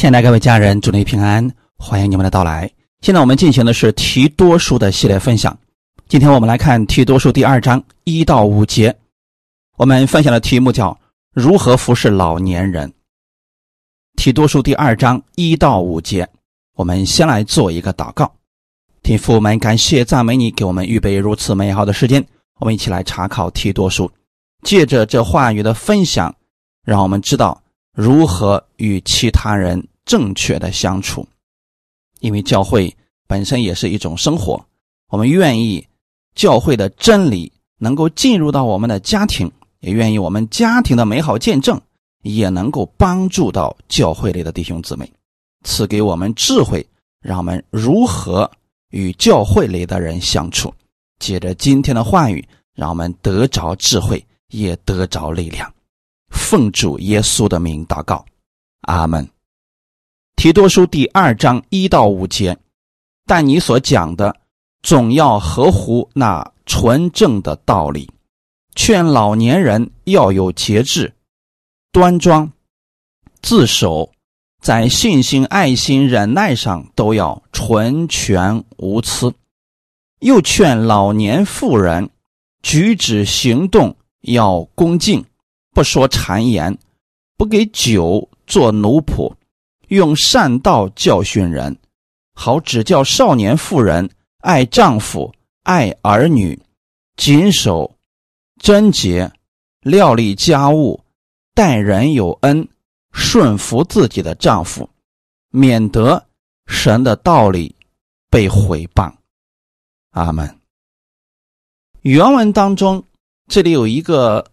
亲爱的各位家人，祝你平安，欢迎你们的到来。现在我们进行的是提多书的系列分享。今天我们来看提多书第二章一到五节。我们分享的题目叫“如何服侍老年人”。提多书第二章一到五节，我们先来做一个祷告。天父，我们感谢赞美你，给我们预备如此美好的时间。我们一起来查考提多书，借着这话语的分享，让我们知道如何与其他人。正确的相处，因为教会本身也是一种生活。我们愿意教会的真理能够进入到我们的家庭，也愿意我们家庭的美好见证也能够帮助到教会里的弟兄姊妹，赐给我们智慧，让我们如何与教会里的人相处。借着今天的话语，让我们得着智慧，也得着力量。奉主耶稣的名祷告，阿门。提多书第二章一到五节，但你所讲的总要合乎那纯正的道理，劝老年人要有节制、端庄、自守，在信心、爱心、忍耐上都要纯全无疵。又劝老年妇人举止行动要恭敬，不说谗言，不给酒做奴仆。用善道教训人，好指教少年妇人爱丈夫、爱儿女，谨守贞洁，料理家务，待人有恩，顺服自己的丈夫，免得神的道理被毁谤。阿门。原文当中，这里有一个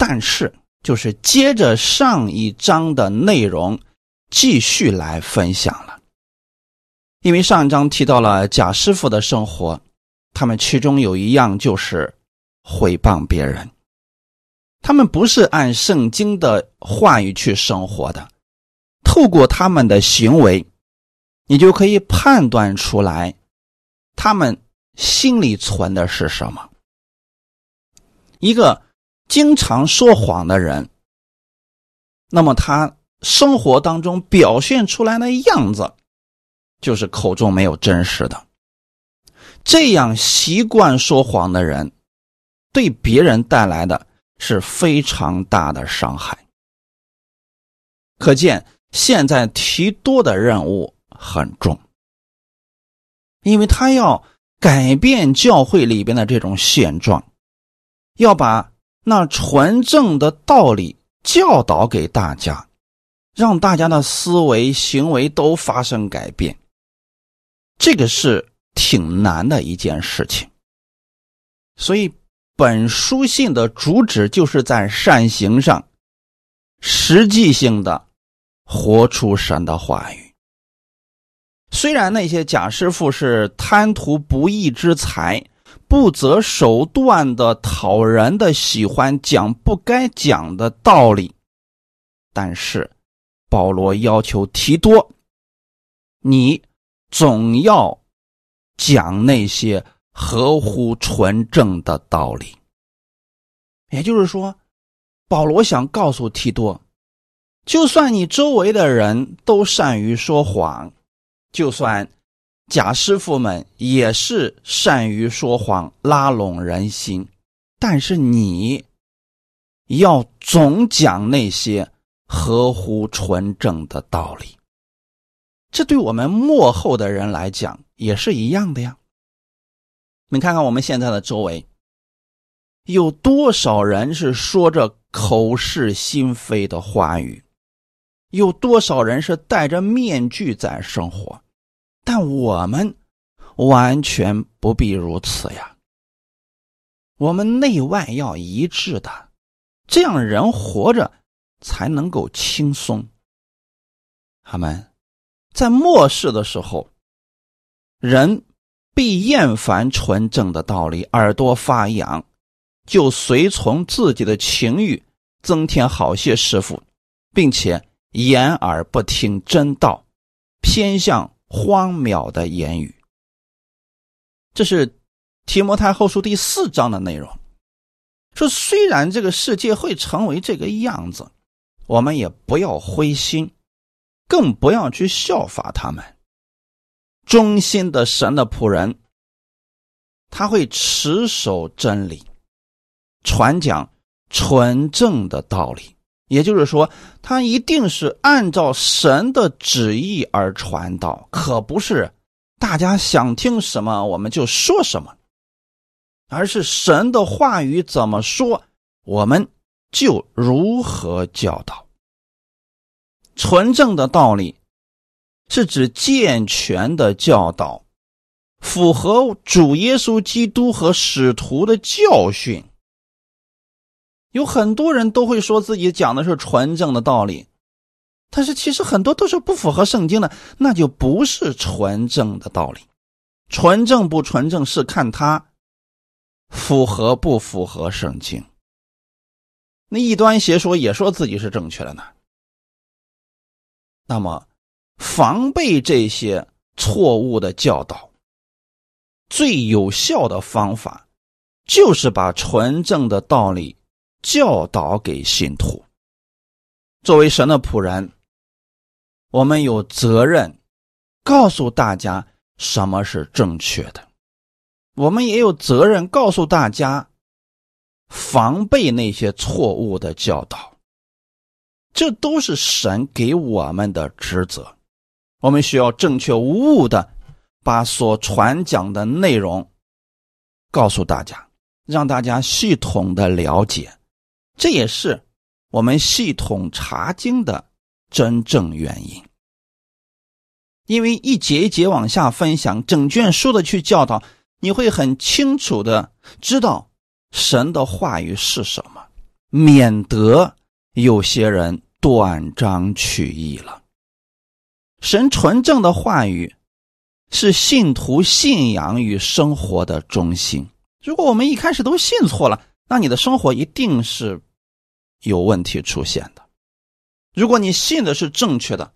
但是，就是接着上一章的内容。继续来分享了，因为上一章提到了贾师傅的生活，他们其中有一样就是毁谤别人。他们不是按圣经的话语去生活的，透过他们的行为，你就可以判断出来，他们心里存的是什么。一个经常说谎的人，那么他。生活当中表现出来的样子，就是口中没有真实的。这样习惯说谎的人，对别人带来的是非常大的伤害。可见现在提多的任务很重，因为他要改变教会里边的这种现状，要把那纯正的道理教导给大家。让大家的思维行为都发生改变，这个是挺难的一件事情。所以，本书信的主旨就是在善行上，实际性的活出神的话语。虽然那些假师傅是贪图不义之财，不择手段的讨人的喜欢，讲不该讲的道理，但是。保罗要求提多，你总要讲那些合乎纯正的道理。也就是说，保罗想告诉提多，就算你周围的人都善于说谎，就算假师傅们也是善于说谎拉拢人心，但是你要总讲那些。合乎纯正的道理，这对我们幕后的人来讲也是一样的呀。你看看我们现在的周围，有多少人是说着口是心非的话语，有多少人是戴着面具在生活，但我们完全不必如此呀。我们内外要一致的，这样人活着。才能够轻松。他们在末世的时候，人必厌烦纯正的道理，耳朵发痒，就随从自己的情欲，增添好些师傅，并且掩耳不听真道，偏向荒谬的言语。这是提摩太后书第四章的内容。说虽然这个世界会成为这个样子。我们也不要灰心，更不要去效法他们。忠心的神的仆人，他会持守真理，传讲纯正的道理。也就是说，他一定是按照神的旨意而传道，可不是大家想听什么我们就说什么，而是神的话语怎么说，我们就如何教导。纯正的道理是指健全的教导，符合主耶稣基督和使徒的教训。有很多人都会说自己讲的是纯正的道理，但是其实很多都是不符合圣经的，那就不是纯正的道理。纯正不纯正是看他符合不符合圣经。那异端邪说也说自己是正确的呢。那么，防备这些错误的教导，最有效的方法就是把纯正的道理。教导给信徒。作为神的仆人，我们有责任告诉大家什么是正确的，我们也有责任告诉大家防备那些错误的教导。这都是神给我们的职责。我们需要正确无误的把所传讲的内容告诉大家，让大家系统的了解。这也是我们系统查经的真正原因，因为一节一节往下分享，整卷书的去教导，你会很清楚的知道神的话语是什么，免得有些人断章取义了。神纯正的话语是信徒信仰与生活的中心。如果我们一开始都信错了，那你的生活一定是。有问题出现的。如果你信的是正确的，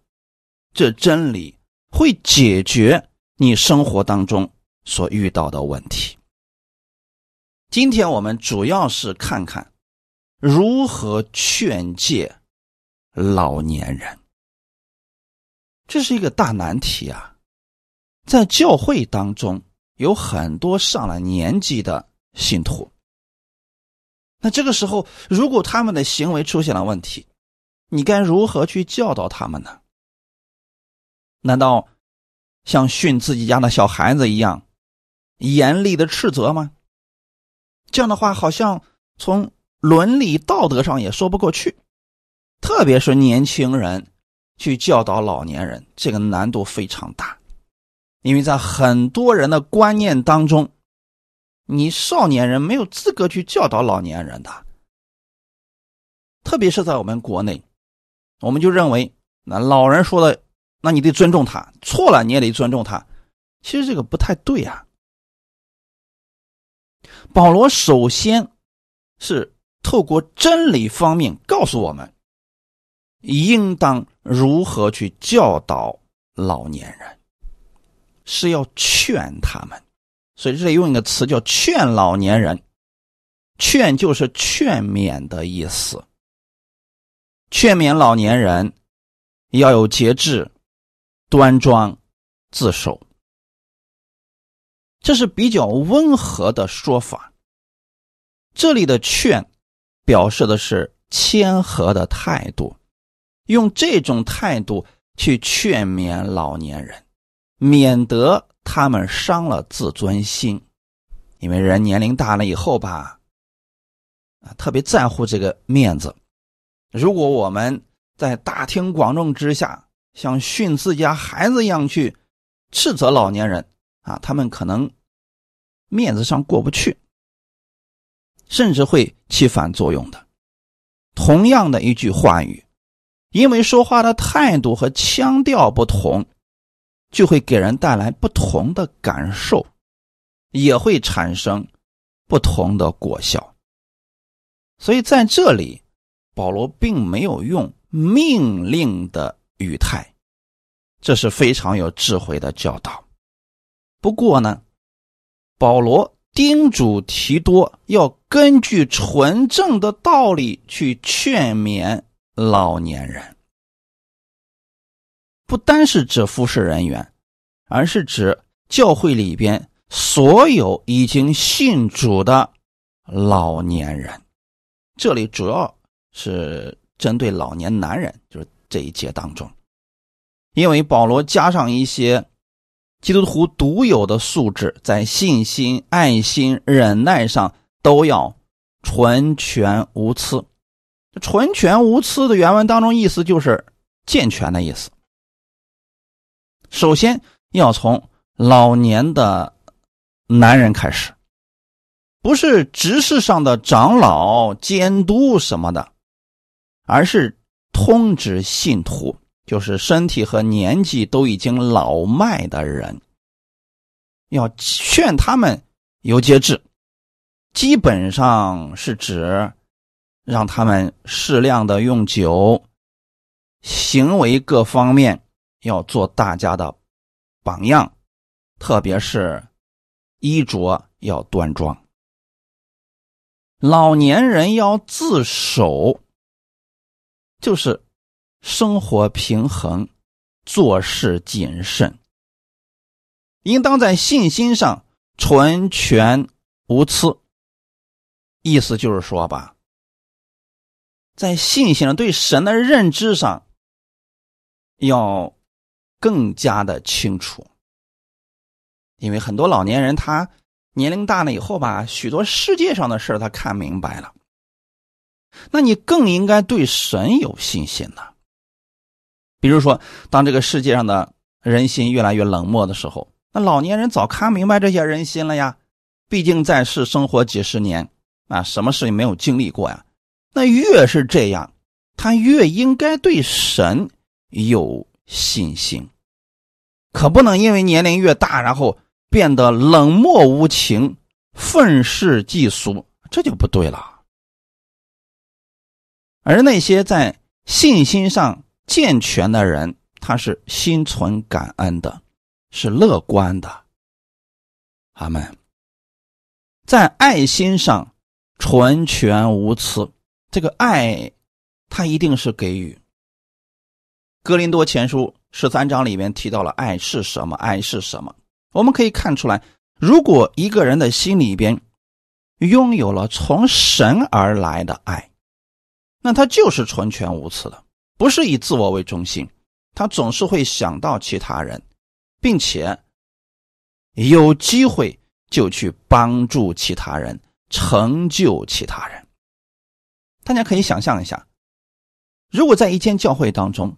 这真理会解决你生活当中所遇到的问题。今天我们主要是看看如何劝诫老年人，这是一个大难题啊！在教会当中有很多上了年纪的信徒。那这个时候，如果他们的行为出现了问题，你该如何去教导他们呢？难道像训自己家的小孩子一样严厉的斥责吗？这样的话，好像从伦理道德上也说不过去。特别是年轻人去教导老年人，这个难度非常大，因为在很多人的观念当中。你少年人没有资格去教导老年人的，特别是在我们国内，我们就认为那老人说的，那你得尊重他，错了你也得尊重他。其实这个不太对啊。保罗首先是透过真理方面告诉我们，应当如何去教导老年人，是要劝他们。所以这里用一个词叫“劝老年人”，劝就是劝勉的意思。劝勉老年人要有节制、端庄、自守，这是比较温和的说法。这里的“劝”表示的是谦和的态度，用这种态度去劝勉老年人，免得。他们伤了自尊心，因为人年龄大了以后吧，啊，特别在乎这个面子。如果我们在大庭广众之下，像训自家孩子一样去斥责老年人啊，他们可能面子上过不去，甚至会起反作用的。同样的一句话语，因为说话的态度和腔调不同。就会给人带来不同的感受，也会产生不同的果效。所以在这里，保罗并没有用命令的语态，这是非常有智慧的教导。不过呢，保罗叮嘱提多要根据纯正的道理去劝勉老年人。不单是指服侍人员，而是指教会里边所有已经信主的老年人。这里主要是针对老年男人，就是这一节当中，因为保罗加上一些基督徒独有的素质，在信心、爱心、忍耐上都要纯全无疵。纯全无疵的原文当中意思就是健全的意思。首先要从老年的男人开始。不是执事上的长老监督什么的，而是通知信徒，就是身体和年纪都已经老迈的人，要劝他们有节制，基本上是指让他们适量的用酒，行为各方面要做大家的榜样，特别是衣着要端庄。老年人要自守，就是生活平衡，做事谨慎，应当在信心上纯全无疵。意思就是说吧，在信心上对神的认知上要更加的清楚，因为很多老年人他。年龄大了以后吧，许多世界上的事他看明白了。那你更应该对神有信心呢。比如说，当这个世界上的人心越来越冷漠的时候，那老年人早看明白这些人心了呀。毕竟在世生活几十年啊，什么事也没有经历过呀。那越是这样，他越应该对神有信心，可不能因为年龄越大，然后。变得冷漠无情、愤世嫉俗，这就不对了。而那些在信心上健全的人，他是心存感恩的，是乐观的。阿门。在爱心上纯全无疵，这个爱，他一定是给予。哥林多前书十三章里面提到了爱是什么？爱是什么？我们可以看出来，如果一个人的心里边拥有了从神而来的爱，那他就是纯全无疵的，不是以自我为中心，他总是会想到其他人，并且有机会就去帮助其他人，成就其他人。大家可以想象一下，如果在一间教会当中，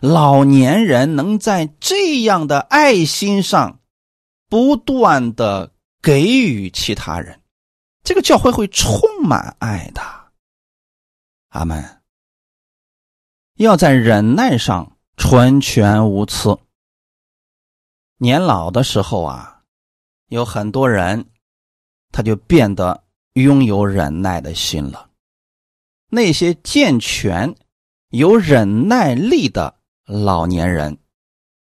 老年人能在这样的爱心上，不断的给予其他人，这个教会会充满爱的。阿门。要在忍耐上纯全无疵。年老的时候啊，有很多人他就变得拥有忍耐的心了。那些健全、有忍耐力的老年人。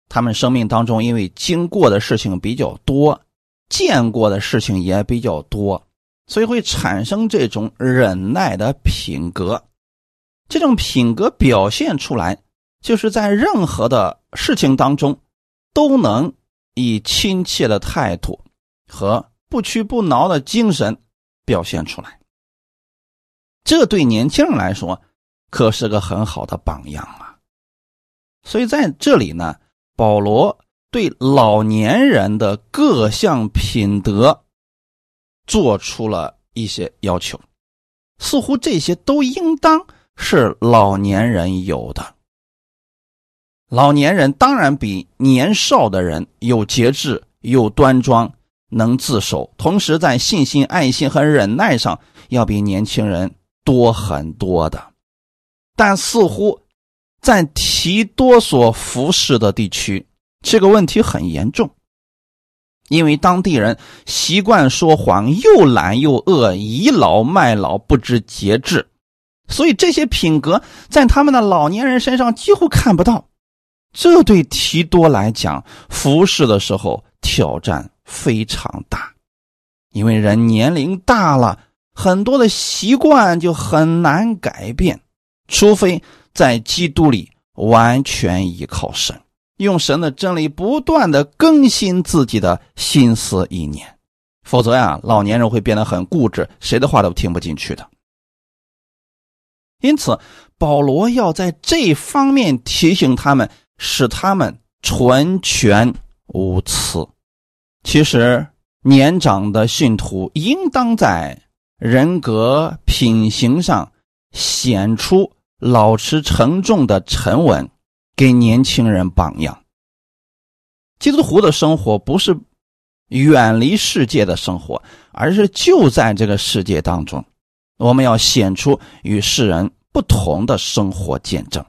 他们生命当中，因为经过的事情比较多，见过的事情也比较多，所以会产生这种忍耐的品格。这种品格表现出来，就是在任何的事情当中，都能以亲切的态度和不屈不挠的精神表现出来。这对年轻人来说，可是个很好的榜样啊！所以在这里呢。保罗对老年人的各项品德做出了一些要求，似乎这些都应当是老年人有的。老年人当然比年少的人有节制、有端庄、能自守，同时在信心、爱心和忍耐上要比年轻人多很多的。但似乎。在提多所服侍的地区，这个问题很严重，因为当地人习惯说谎，又懒又恶，倚老卖老，不知节制，所以这些品格在他们的老年人身上几乎看不到。这对提多来讲，服侍的时候挑战非常大，因为人年龄大了，很多的习惯就很难改变，除非。在基督里完全依靠神，用神的真理不断的更新自己的心思意念，否则呀，老年人会变得很固执，谁的话都听不进去的。因此，保罗要在这方面提醒他们，使他们纯全无疵。其实，年长的信徒应当在人格品行上显出老实沉重的沉稳。给年轻人榜样。基督徒的生活不是远离世界的生活，而是就在这个世界当中。我们要显出与世人不同的生活见证。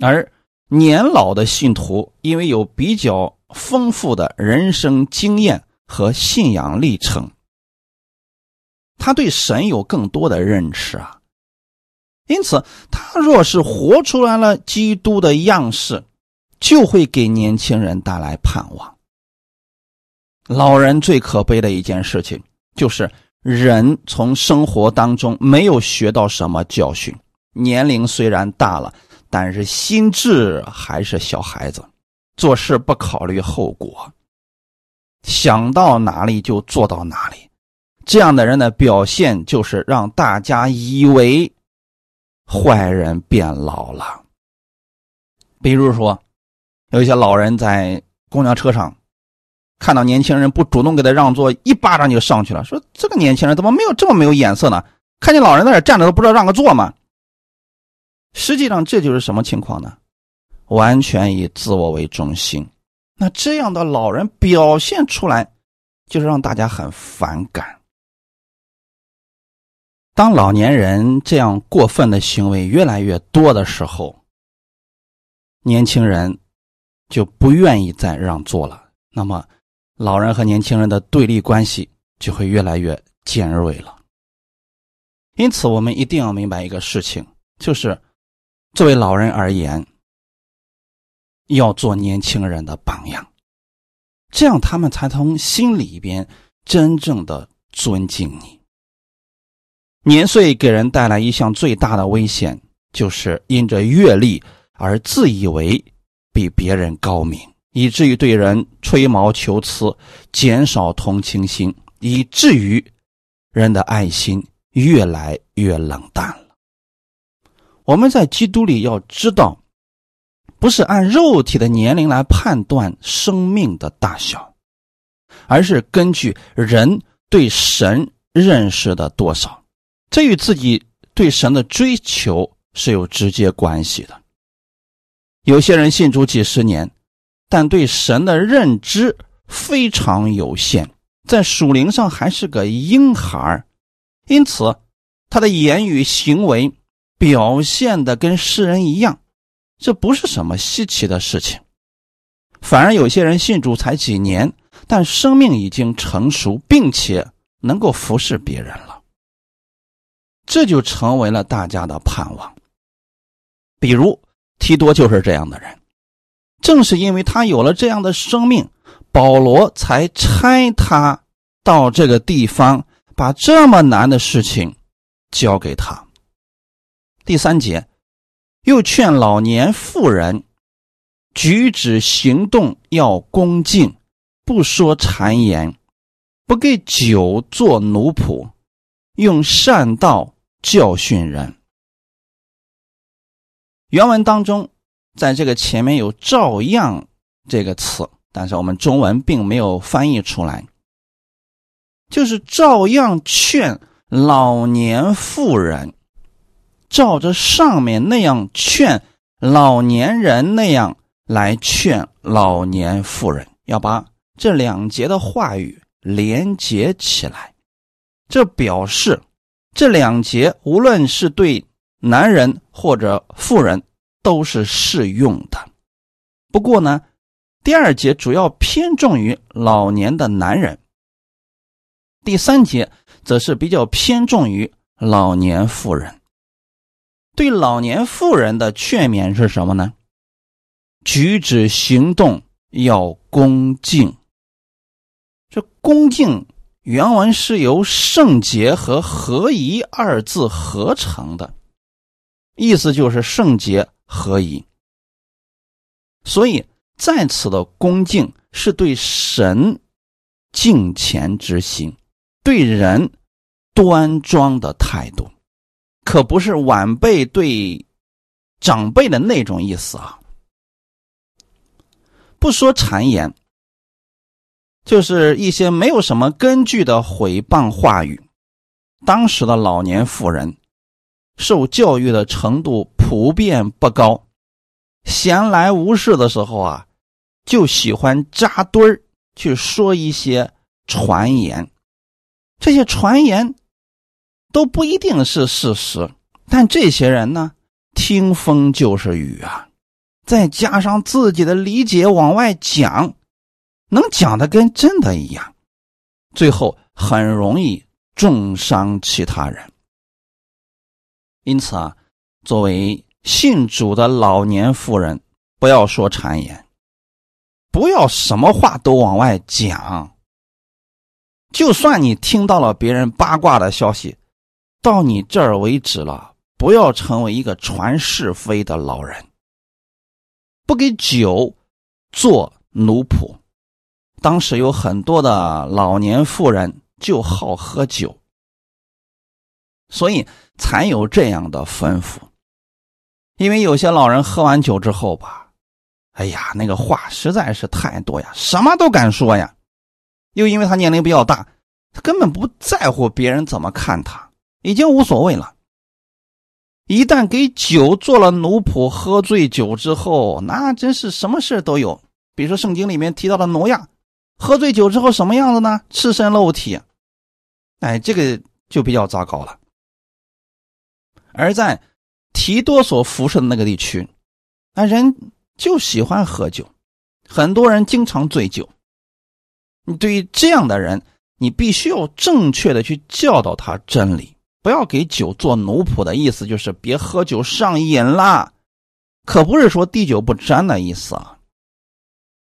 而年老的信徒，因为有比较丰富的人生经验和信仰历程，他对神有更多的认识啊。因此，他若是活出来了基督的样式，就会给年轻人带来盼望。老人最可悲的一件事情，就是人从生活当中没有学到什么教训。年龄虽然大了，但是心智还是小孩子，做事不考虑后果，想到哪里就做到哪里。这样的人的表现，就是让大家以为。坏人变老了，比如说，有一些老人在公交车上看到年轻人不主动给他让座，一巴掌就上去了，说：“这个年轻人怎么没有这么没有眼色呢？看见老人在那站着都不知道让个座吗？”实际上，这就是什么情况呢？完全以自我为中心。那这样的老人表现出来，就是让大家很反感。当老年人这样过分的行为越来越多的时候，年轻人就不愿意再让座了。那么，老人和年轻人的对立关系就会越来越尖锐了。因此，我们一定要明白一个事情，就是作为老人而言，要做年轻人的榜样，这样他们才从心里边真正的尊敬你。年岁给人带来一项最大的危险，就是因着阅历而自以为比别人高明，以至于对人吹毛求疵，减少同情心，以至于人的爱心越来越冷淡了。我们在基督里要知道，不是按肉体的年龄来判断生命的大小，而是根据人对神认识的多少。这与自己对神的追求是有直接关系的。有些人信主几十年，但对神的认知非常有限，在属灵上还是个婴孩因此他的言语行为表现的跟世人一样，这不是什么稀奇的事情。反而有些人信主才几年，但生命已经成熟，并且能够服侍别人了。这就成为了大家的盼望。比如提多就是这样的人，正是因为他有了这样的生命，保罗才差他到这个地方，把这么难的事情交给他。第三节，又劝老年妇人举止行动要恭敬，不说谗言，不给酒做奴仆，用善道。教训人。原文当中，在这个前面有“照样”这个词，但是我们中文并没有翻译出来。就是照样劝老年妇人，照着上面那样劝老年人那样来劝老年妇人，要把这两节的话语连接起来，这表示。这两节无论是对男人或者妇人都是适用的。不过呢，第二节主要偏重于老年的男人，第三节则是比较偏重于老年妇人。对老年妇人的劝勉是什么呢？举止行动要恭敬。这恭敬。原文是由“圣洁”和“合一”二字合成的，意思就是圣洁合一。所以在此的恭敬是对神敬虔之心，对人端庄的态度，可不是晚辈对长辈的那种意思啊。不说谗言，就是一些没有什么根据的毁谤话语。当时的老年妇人受教育的程度普遍不高，闲来无事的时候啊，就喜欢扎堆儿去说一些传言。这些传言都不一定是事实，但这些人呢，听风就是雨啊，再加上自己的理解往外讲，能讲的跟真的一样，最后很容易。重伤其他人，因此啊，作为信主的老年妇人，不要说谗言，不要什么话都往外讲。就算你听到了别人八卦的消息，到你这儿为止了，不要成为一个传是非的老人，不给酒做奴仆。当时有很多的老年妇人。就好喝酒，所以才有这样的吩咐。因为有些老人喝完酒之后吧，哎呀，那个话实在是太多呀，什么都敢说呀。又因为他年龄比较大，他根本不在乎别人怎么看他，已经无所谓了。一旦给酒做了奴仆，喝醉酒之后，那真是什么事都有。比如说圣经里面提到的挪亚，喝醉酒之后什么样子呢？赤身露体。哎，这个就比较糟糕了。而在提多所辐射的那个地区，那人就喜欢喝酒，很多人经常醉酒。你对于这样的人，你必须要正确的去教导他真理，不要给酒做奴仆的意思，就是别喝酒上瘾啦，可不是说滴酒不沾的意思啊。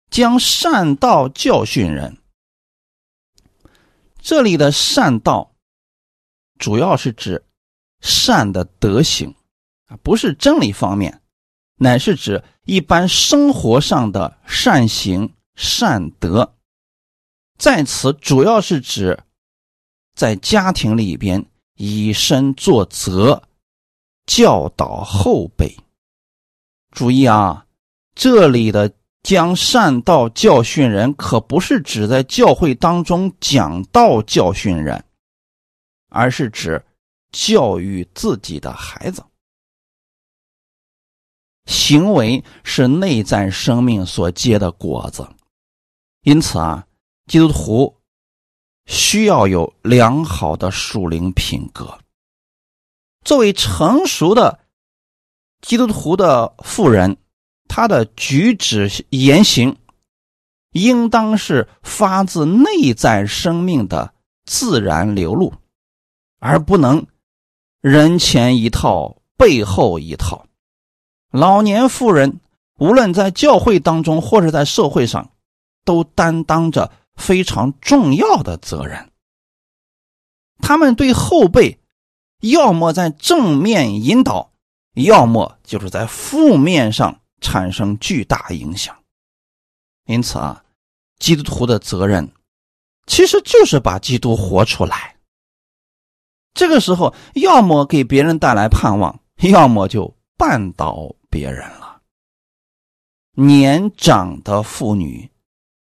将善道教训人。这里的善道，主要是指善的德行啊，不是真理方面，乃是指一般生活上的善行善德。在此主要是指在家庭里边以身作则，教导后辈。注意啊，这里的。将善道教训人，可不是指在教会当中讲道教训人，而是指教育自己的孩子。行为是内在生命所结的果子，因此啊，基督徒需要有良好的属灵品格。作为成熟的基督徒的妇人。他的举止言行，应当是发自内在生命的自然流露，而不能人前一套背后一套。老年妇人无论在教会当中或者在社会上，都担当着非常重要的责任。他们对后辈，要么在正面引导，要么就是在负面上。产生巨大影响，因此啊，基督徒的责任其实就是把基督活出来。这个时候，要么给别人带来盼望，要么就绊倒别人了。年长的妇女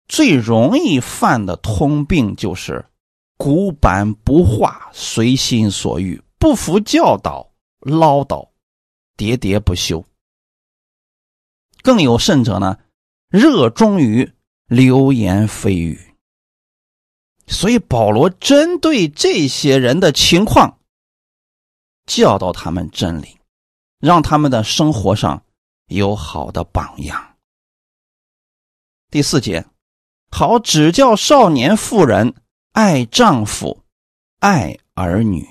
最容易犯的通病就是古板不化、随心所欲、不服教导、唠叨、喋喋不休。更有甚者呢，热衷于流言蜚语。所以保罗针对这些人的情况，教导他们真理，让他们的生活上有好的榜样。第四节，好指教少年妇人爱丈夫，爱儿女。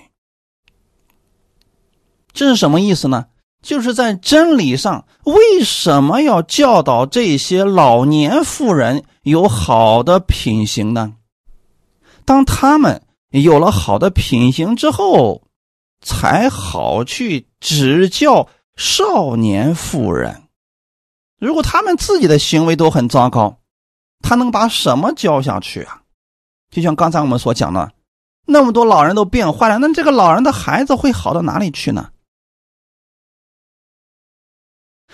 这是什么意思呢？就是在真理上，为什么要教导这些老年妇人有好的品行呢？当他们有了好的品行之后，才好去指教少年妇人。如果他们自己的行为都很糟糕，他能把什么教下去啊？就像刚才我们所讲的，那么多老人都变坏了，那这个老人的孩子会好到哪里去呢？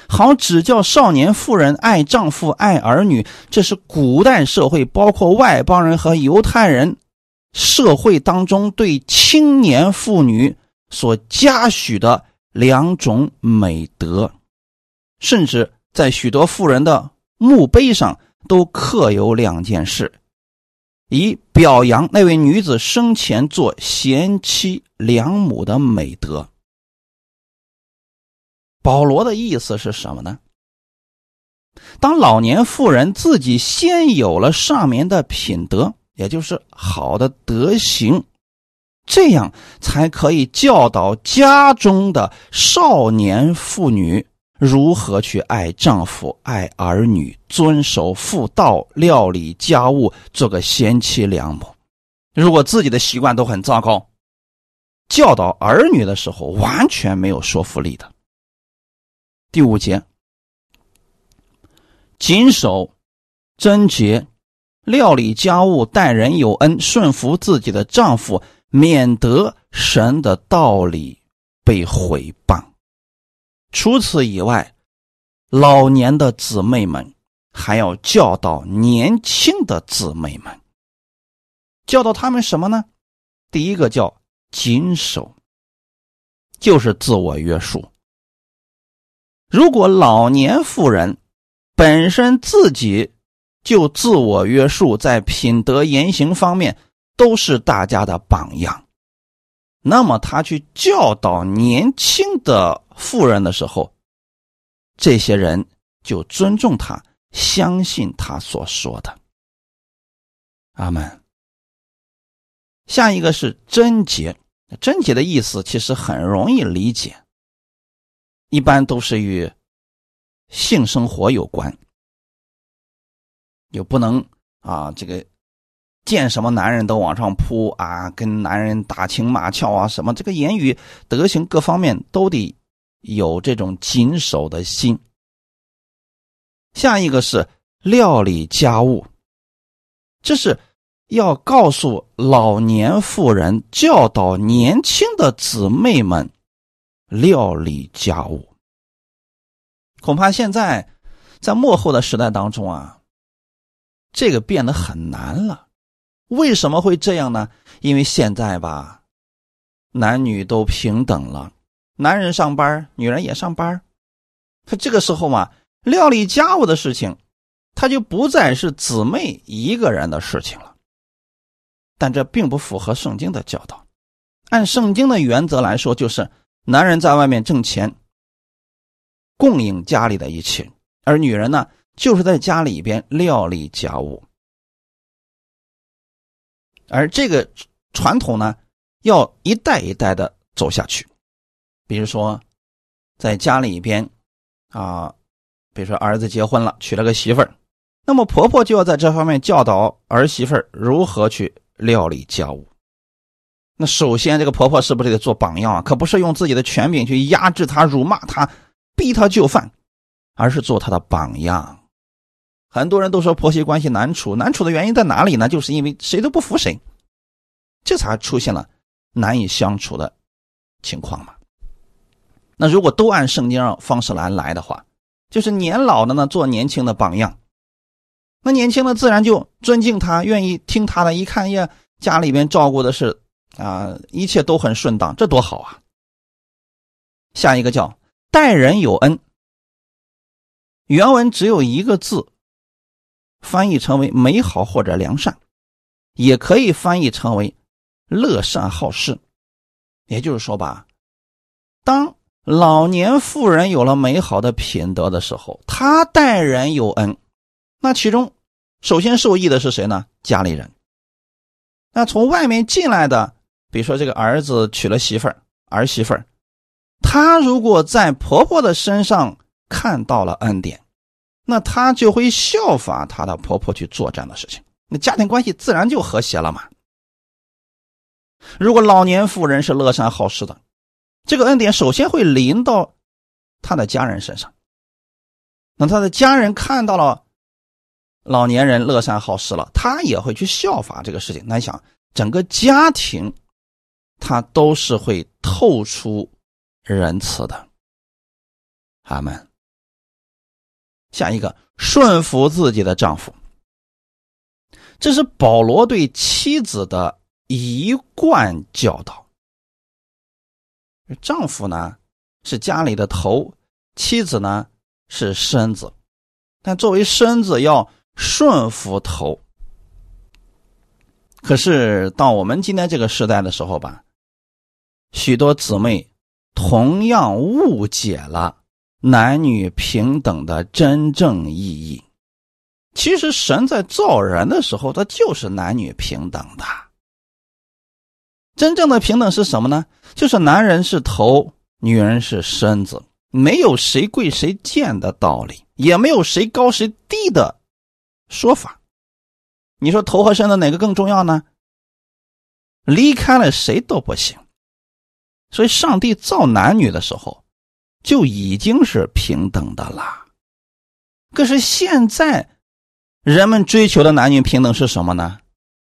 好，指教少年妇人爱丈夫、爱儿女，这是古代社会，包括外邦人和犹太人社会当中对青年妇女所嘉许的两种美德，甚至。在许多富人的墓碑上都刻有两件事，以表扬那位女子生前做贤妻良母的美德。保罗的意思是什么呢？当老年妇人自己先有了上面的品德，也就是好的德行，这样才可以教导家中的少年妇女。如何去爱丈夫、爱儿女，遵守妇道，料理家务，做个贤妻良母？如果自己的习惯都很糟糕，教导儿女的时候完全没有说服力的。第五节，谨守贞洁，料理家务，待人有恩，顺服自己的丈夫，免得神的道理被毁谤。除此以外，老年的姊妹们还要教导年轻的姊妹们，教导他们什么呢？第一个叫谨守，就是自我约束。如果老年妇人本身自己就自我约束，在品德言行方面都是大家的榜样，那么他去教导年轻的。妇人的时候，这些人就尊重他，相信他所说的。阿门。下一个是贞洁，贞洁的意思其实很容易理解，一般都是与性生活有关，又不能啊，这个见什么男人都往上扑啊，跟男人打情骂俏啊，什么这个言语、德行各方面都得。有这种谨守的心。下一个是料理家务，这是要告诉老年妇人，教导年轻的姊妹们料理家务。恐怕现在在幕后的时代当中啊，这个变得很难了。为什么会这样呢？因为现在吧，男女都平等了。男人上班，女人也上班。他这个时候嘛，料理家务的事情，他就不再是姊妹一个人的事情了。但这并不符合圣经的教导。按圣经的原则来说，就是男人在外面挣钱，供应家里的一切，而女人呢，就是在家里边料理家务。而这个传统呢，要一代一代的走下去。比如说，在家里边，啊，比如说儿子结婚了，娶了个媳妇儿，那么婆婆就要在这方面教导儿媳妇儿如何去料理家务。那首先，这个婆婆是不是得做榜样啊？可不是用自己的权柄去压制她、辱骂她、逼她就范，而是做她的榜样。很多人都说婆媳关系难处，难处的原因在哪里呢？就是因为谁都不服谁，这才出现了难以相处的情况嘛。那如果都按圣经方式来来的话，就是年老的呢做年轻的榜样，那年轻的自然就尊敬他，愿意听他的。一看呀，家里边照顾的是啊，一切都很顺当，这多好啊！下一个叫待人有恩，原文只有一个字，翻译成为美好或者良善，也可以翻译成为乐善好施。也就是说吧，当老年妇人有了美好的品德的时候，她待人有恩，那其中首先受益的是谁呢？家里人。那从外面进来的，比如说这个儿子娶了媳妇儿，儿媳妇儿，她如果在婆婆的身上看到了恩典，那她就会效法她的婆婆去做这样的事情，那家庭关系自然就和谐了嘛。如果老年妇人是乐善好施的。这个恩典首先会临到他的家人身上，那他的家人看到了老年人乐善好施了，他也会去效法这个事情。那你想整个家庭，他都是会透出仁慈的。阿门。下一个，顺服自己的丈夫，这是保罗对妻子的一贯教导。丈夫呢是家里的头，妻子呢是身子，但作为身子要顺服头。可是到我们今天这个时代的时候吧，许多姊妹同样误解了。男女平等的真正意义，其实神在造人的时候，他就是男女平等的。真正的平等是什么呢？就是男人是头，女人是身子，没有谁贵谁贱的道理，也没有谁高谁低的说法。你说头和身子哪个更重要呢？离开了谁都不行。所以，上帝造男女的时候。就已经是平等的了。可是现在，人们追求的男女平等是什么呢？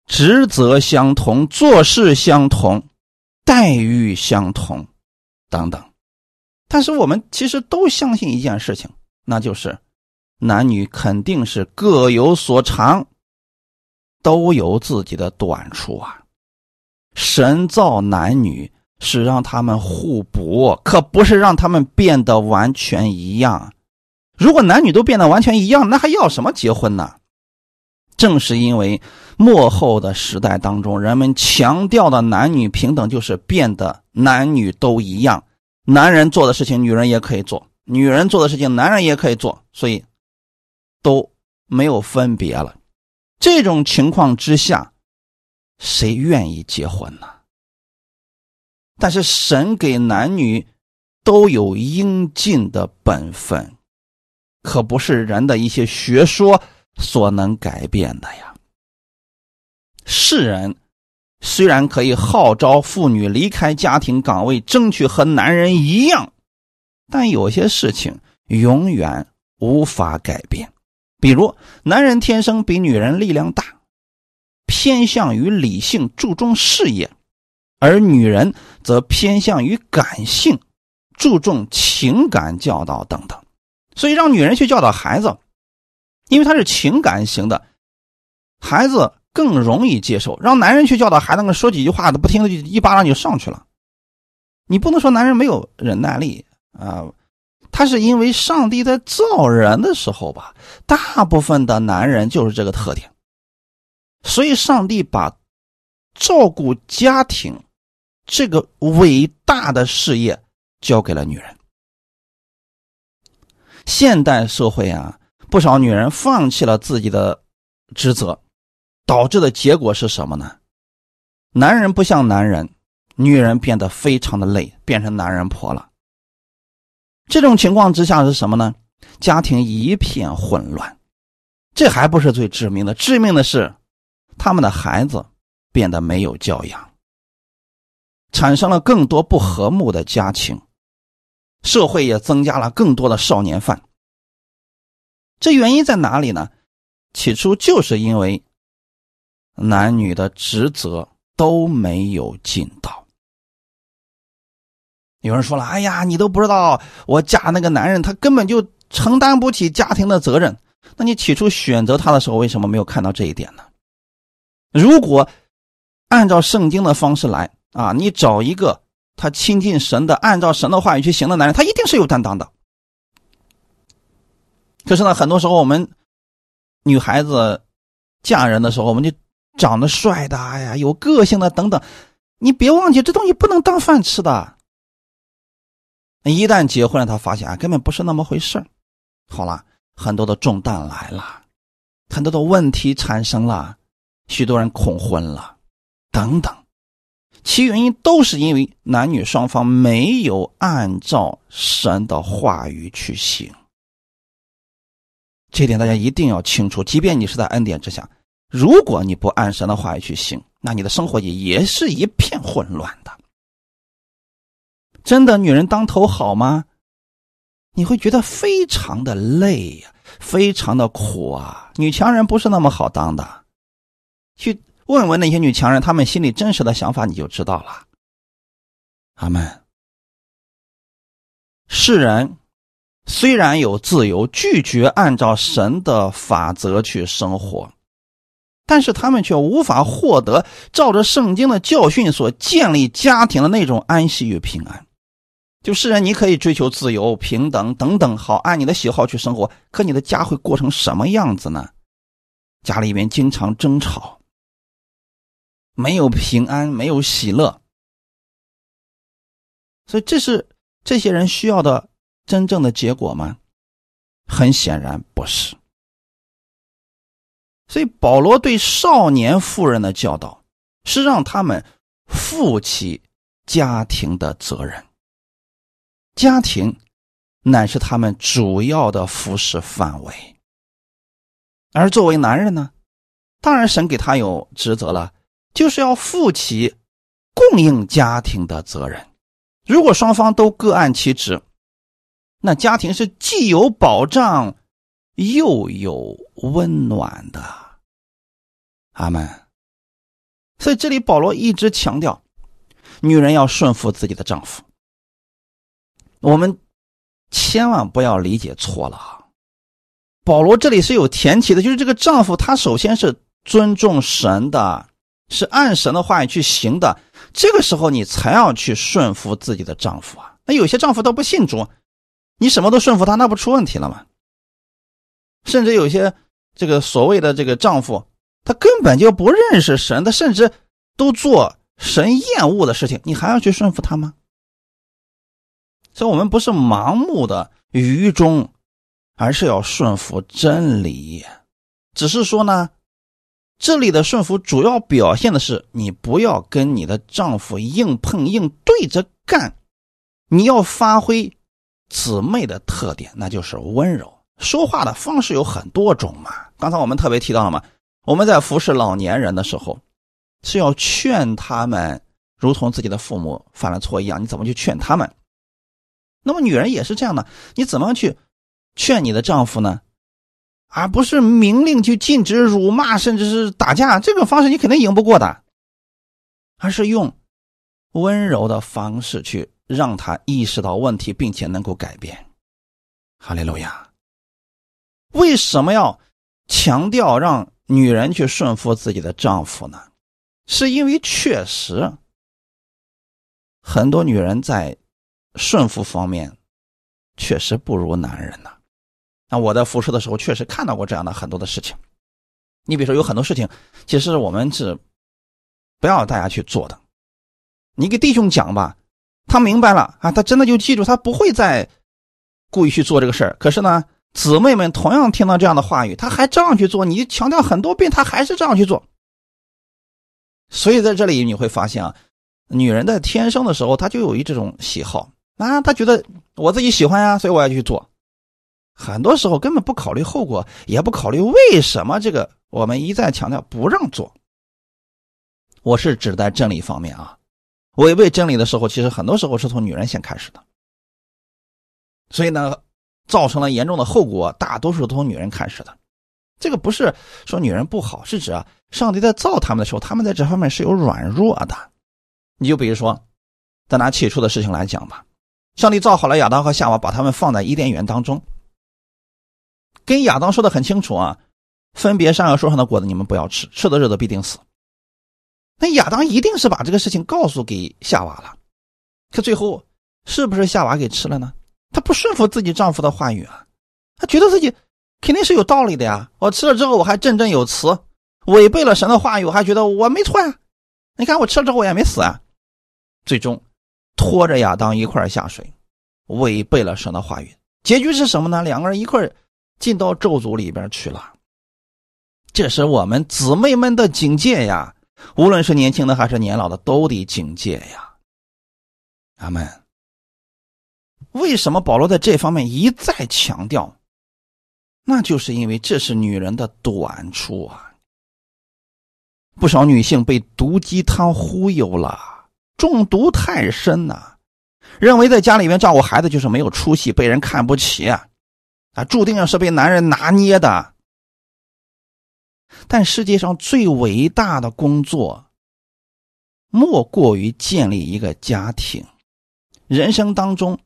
职责相同，做事相同，待遇相同，等等。但是我们其实都相信一件事情，那就是男女肯定是各有所长，都有自己的短处啊。神造男女。是让他们互补，可不是让他们变得完全一样。如果男女都变得完全一样，那还要什么结婚呢？正是因为末后的时代当中，人们强调的男女平等，就是变得男女都一样，男人做的事情女人也可以做，女人做的事情男人也可以做，所以都没有分别了。这种情况之下，谁愿意结婚呢？但是神给男女都有应尽的本分，可不是人的一些学说所能改变的呀。世人虽然可以号召妇女离开家庭岗位，争取和男人一样，但有些事情永远无法改变。比如，男人天生比女人力量大，偏向于理性，注重事业。而女人则偏向于感性，注重情感教导等等，所以让女人去教导孩子，因为他是情感型的，孩子更容易接受。让男人去教导孩子，说几句话都不听，就一巴掌就上去了。你不能说男人没有忍耐力啊，他是因为上帝在造人的时候吧，大部分的男人就是这个特点，所以上帝把照顾家庭。这个伟大的事业交给了女人。现代社会啊，不少女人放弃了自己的职责，导致的结果是什么呢？男人不像男人，女人变得非常的累，变成男人婆了。这种情况之下是什么呢？家庭一片混乱。这还不是最致命的，致命的是他们的孩子变得没有教养。产生了更多不和睦的家庭，社会也增加了更多的少年犯。这原因在哪里呢？起初就是因为男女的职责都没有尽到。有人说了：“哎呀，你都不知道，我嫁那个男人，他根本就承担不起家庭的责任。那你起初选择他的时候，为什么没有看到这一点呢？如果按照圣经的方式来。”啊，你找一个他亲近神的，按照神的话语去行的男人，他一定是有担当的。可是呢，很多时候我们女孩子嫁人的时候，我们就长得帅的，哎呀，有个性的等等。你别忘记，这东西不能当饭吃的。一旦结婚了，他发现啊，根本不是那么回事好了，很多的重担来了，很多的问题产生了，许多人恐婚了，等等。其原因都是因为男女双方没有按照神的话语去行，这点大家一定要清楚。即便你是在恩典之下，如果你不按神的话语去行，那你的生活也也是一片混乱的。真的，女人当头好吗？你会觉得非常的累呀，非常的苦啊。女强人不是那么好当的，去问问那些女强人，她们心里真实的想法，你就知道了。阿门。世人虽然有自由，拒绝按照神的法则去生活，但是他们却无法获得照着圣经的教训所建立家庭的那种安息与平安。就世人，你可以追求自由、平等等等，好按你的喜好去生活，可你的家会过成什么样子呢？家里面经常争吵，没有平安，没有喜乐，所以这是。这些人需要的真正的结果吗？很显然不是。所以保罗对少年妇人的教导是让他们负起家庭的责任，家庭乃是他们主要的服侍范围。而作为男人呢，当然神给他有职责了，就是要负起供应家庭的责任。如果双方都各按其职，那家庭是既有保障又有温暖的。阿门。所以这里保罗一直强调，女人要顺服自己的丈夫。我们千万不要理解错了啊！保罗这里是有前提的，就是这个丈夫他首先是尊重神的，是按神的话语去行的。这个时候你才要去顺服自己的丈夫啊！那有些丈夫都不信主，你什么都顺服他，那不出问题了吗？甚至有些这个所谓的这个丈夫，他根本就不认识神，他甚至都做神厌恶的事情，你还要去顺服他吗？所以，我们不是盲目的愚忠，而是要顺服真理。只是说呢。这里的顺服主要表现的是，你不要跟你的丈夫硬碰硬对着干，你要发挥姊妹的特点，那就是温柔。说话的方式有很多种嘛。刚才我们特别提到了嘛，我们在服侍老年人的时候，是要劝他们，如同自己的父母犯了错一样，你怎么去劝他们？那么女人也是这样的，你怎么去劝你的丈夫呢？而不是明令去禁止辱骂，甚至是打架，这种方式你肯定赢不过的。而是用温柔的方式去让他意识到问题，并且能够改变。哈利路亚！为什么要强调让女人去顺服自己的丈夫呢？是因为确实很多女人在顺服方面确实不如男人呢。那我在服侍的时候，确实看到过这样的很多的事情。你比如说，有很多事情，其实我们是不要大家去做的。你给弟兄讲吧，他明白了啊，他真的就记住，他不会再故意去做这个事儿。可是呢，姊妹们同样听到这样的话语，他还照样去做。你强调很多遍，他还是这样去做。所以在这里你会发现啊，女人在天生的时候，她就有一这种喜好啊，她觉得我自己喜欢呀，所以我要去做。很多时候根本不考虑后果，也不考虑为什么这个，我们一再强调不让做。我是指在真理方面啊，违背真理的时候，其实很多时候是从女人先开始的。所以呢，造成了严重的后果，大多数都从女人开始的。这个不是说女人不好，是指啊，上帝在造他们的时候，他们在这方面是有软弱的。你就比如说，再拿起初的事情来讲吧，上帝造好了亚当和夏娃，把他们放在伊甸园当中。跟亚当说的很清楚啊，分别善恶树上的果子你们不要吃，吃的日子必定死。那亚当一定是把这个事情告诉给夏娃了，可最后是不是夏娃给吃了呢？她不顺服自己丈夫的话语啊，她觉得自己肯定是有道理的呀。我吃了之后我还振振有词，违背了神的话语，我还觉得我没错呀。你看我吃了之后我也没死啊，最终拖着亚当一块下水，违背了神的话语，结局是什么呢？两个人一块进到咒诅里边去了，这是我们姊妹们的警戒呀！无论是年轻的还是年老的，都得警戒呀。阿门。为什么保罗在这方面一再强调？那就是因为这是女人的短处啊！不少女性被毒鸡汤忽悠了，中毒太深呐，认为在家里面照顾孩子就是没有出息，被人看不起啊，啊，注定要是被男人拿捏的。但世界上最伟大的工作，莫过于建立一个家庭。人生当中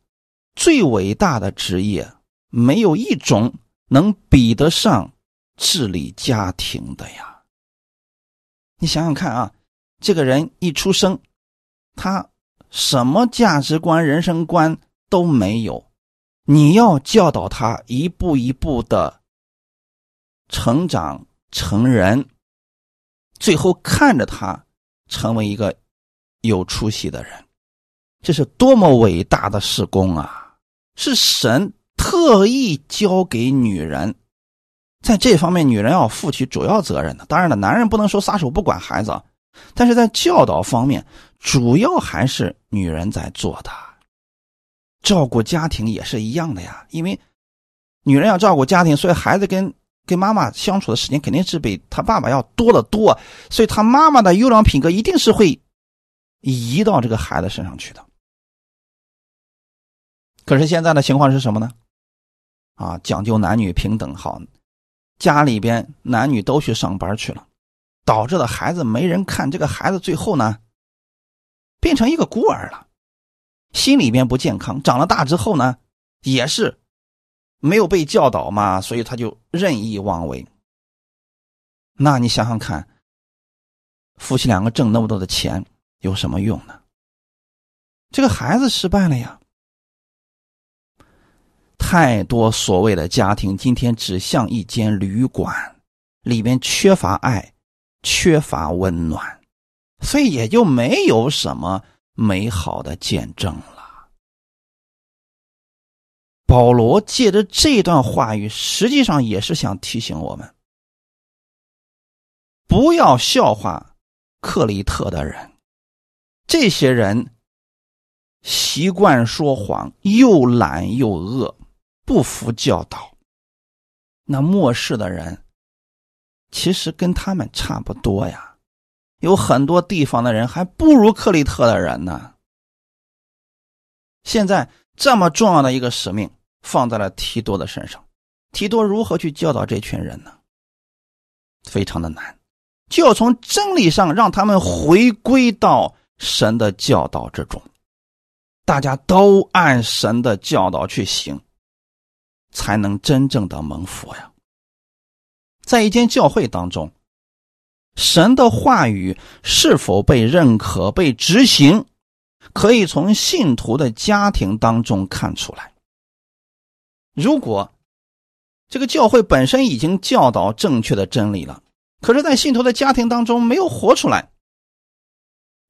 最伟大的职业，没有一种能比得上治理家庭的呀。你想想看啊，这个人一出生，他什么价值观、人生观都没有，你要教导他一步一步的成长成人，最后看着他成为一个有出息的人，这是多么伟大的事工啊！是神特意交给女人。在这方面，女人要负起主要责任的。当然了，男人不能说撒手不管孩子，但是在教导方面，主要还是女人在做的。照顾家庭也是一样的呀，因为女人要照顾家庭，所以孩子跟跟妈妈相处的时间肯定是比他爸爸要多得多，所以他妈妈的优良品格一定是会移到这个孩子身上去的。可是现在的情况是什么呢？啊，讲究男女平等，好。家里边男女都去上班去了，导致的孩子没人看，这个孩子最后呢，变成一个孤儿了，心里边不健康。长了大之后呢，也是没有被教导嘛，所以他就任意妄为。那你想想看，夫妻两个挣那么多的钱有什么用呢？这个孩子失败了呀。太多所谓的家庭，今天只像一间旅馆，里面缺乏爱，缺乏温暖，所以也就没有什么美好的见证了。保罗借着这段话语，实际上也是想提醒我们，不要笑话克里特的人，这些人习惯说谎，又懒又恶。不服教导，那末世的人其实跟他们差不多呀。有很多地方的人还不如克里特的人呢。现在这么重要的一个使命放在了提多的身上，提多如何去教导这群人呢？非常的难，就要从真理上让他们回归到神的教导之中，大家都按神的教导去行。才能真正的蒙福呀！在一间教会当中，神的话语是否被认可、被执行，可以从信徒的家庭当中看出来。如果这个教会本身已经教导正确的真理了，可是，在信徒的家庭当中没有活出来，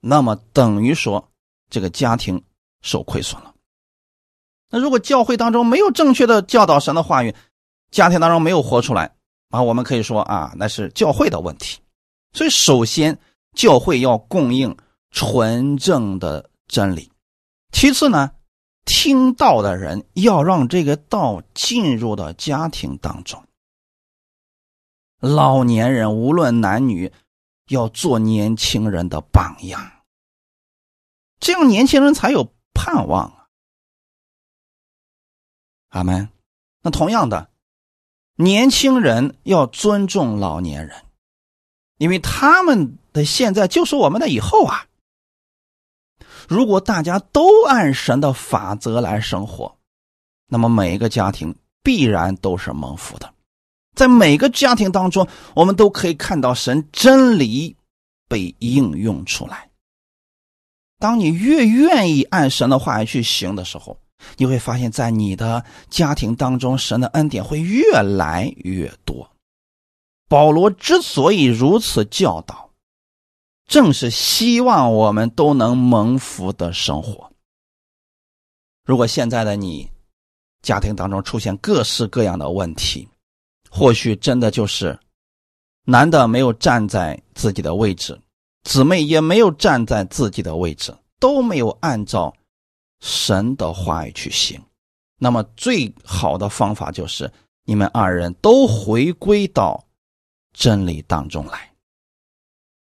那么等于说这个家庭受亏损了。那如果教会当中没有正确的教导神的话语，家庭当中没有活出来啊，我们可以说啊，那是教会的问题。所以，首先教会要供应纯正的真理，其次呢，听道的人要让这个道进入到家庭当中。老年人无论男女，要做年轻人的榜样，这样年轻人才有盼望啊。阿门。那同样的，年轻人要尊重老年人，因为他们的现在就是我们的以后啊。如果大家都按神的法则来生活，那么每一个家庭必然都是蒙福的。在每个家庭当中，我们都可以看到神真理被应用出来。当你越愿意按神的话语去行的时候，你会发现在你的家庭当中，神的恩典会越来越多。保罗之所以如此教导，正是希望我们都能蒙福的生活。如果现在的你家庭当中出现各式各样的问题，或许真的就是男的没有站在自己的位置，姊妹也没有站在自己的位置，都没有按照。神的话语去行，那么最好的方法就是你们二人都回归到真理当中来。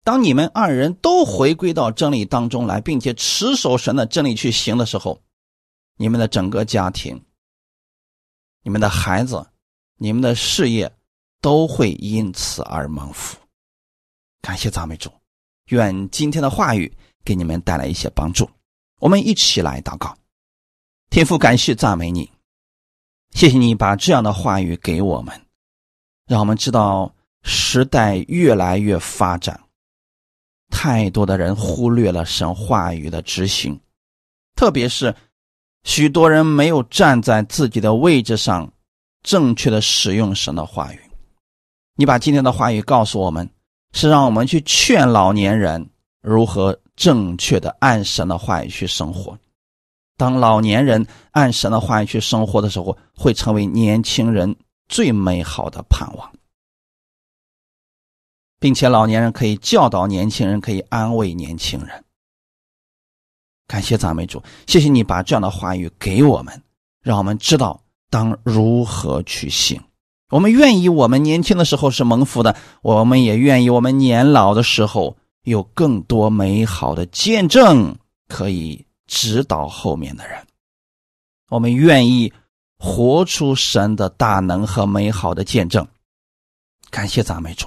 当你们二人都回归到真理当中来，并且持守神的真理去行的时候，你们的整个家庭、你们的孩子、你们的事业都会因此而蒙福。感谢赞美主，愿今天的话语给你们带来一些帮助。我们一起来祷告，天父，感谢赞美你，谢谢你把这样的话语给我们，让我们知道时代越来越发展，太多的人忽略了神话语的执行，特别是许多人没有站在自己的位置上，正确的使用神的话语。你把今天的话语告诉我们。是让我们去劝老年人如何正确的按神的话语去生活。当老年人按神的话语去生活的时候，会成为年轻人最美好的盼望，并且老年人可以教导年轻人，可以安慰年轻人。感谢赞美主，谢谢你把这样的话语给我们，让我们知道当如何去行。我们愿意，我们年轻的时候是蒙福的；我们也愿意，我们年老的时候有更多美好的见证可以指导后面的人。我们愿意活出神的大能和美好的见证。感谢赞美主，